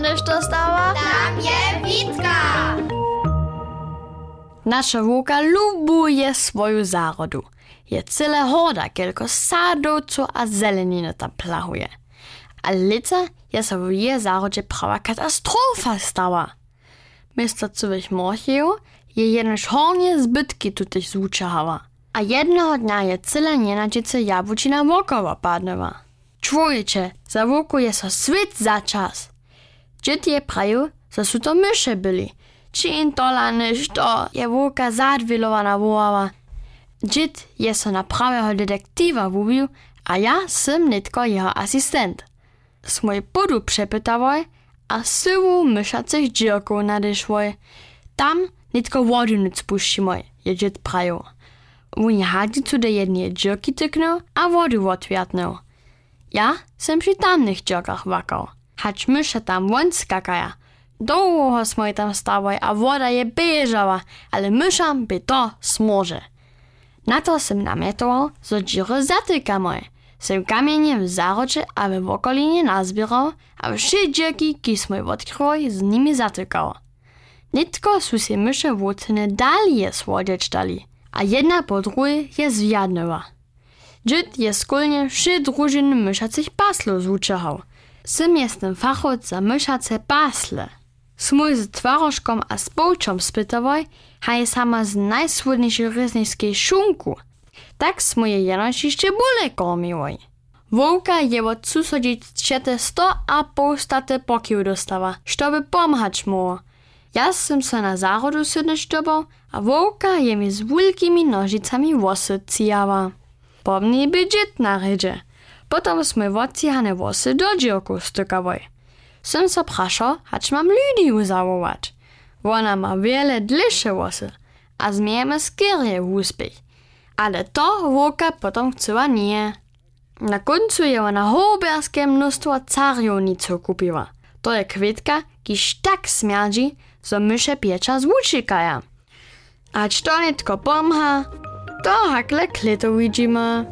nešto stała? Tam je Witka! Nasza wółka lubuje swoją zárodu. Je cyle horda, kielko sadowców a zeleniny tam plahuje. A lica je sa w jej zárodze prawa katastrofa stała. Misto cywych morchiju je jednoż hornie zbytki tutych zvučahała. A jednego dnia je cyle nienadzice jabłcina wokoło padnęła. Człowiecze, za wółku je so swit za czas. Dzieci je prajú, że sú to myše byli. Či im tola to je wółka zadwilowana wołała. Dzit je so na prawego detektywa wubił, a ja sym nitko jeho asystent. Smoj budu przepytawoj, a sywu myszacych dzierków nadeszłoj. Tam nitko wodu nic spuścimoj, je dzit praju. Oni hadicu do jednej dzierki tyknął, a wodu otwiatnął. Ja sem przy tamnych dzierkach wakał. Hać mysze tam won skakaja. Długo smoj tam stawaj, a woda je beżała, ale myszam by to smoże. Na to sem nametował, że dziury zatykamy. Sem kamienie w zarodzie, aby w okolinie nazbierał, a wszy dzierki, ki smoj odkrył, z nimi zatykał. Nitko su się mysze wódne dali je dali, a jedna po drugiej je zwiadnęła. Dzid je skulnie wszy drużyny myszacych paslów zvučahał. Sym jestem fachowc za myszace pasle. Smój z twarożką a z połczą spytowoj, a je sama z najsłodniejszej ryzniejskiej szunku. Tak smoje jenoś jeszcze bóle kormiłoj. Wołka je od susodzić trzete sto a pół state pokił dostawa, żeby pomagać mu. Ja sam se na sydne štobał, a wołka je mi z wielkimi nożicami włosy cijała. Pomni by dziet na rydzie. Potom sme odciahane włosy do dzielku stykawoj. Sam so praszał, hać mam ludzi uzawować. Ona ma wiele dlejsze włosy, a zmiejemy skierie w. Ale to wołka potom chciała nie. Na końcu je ona hoberskie mnóstwo cariowniców kupiła. To je kwitka, kiż tak śmierdzi, że mysze piecza zvučikaja. A to nitko pomha, to hakle klito widzimy.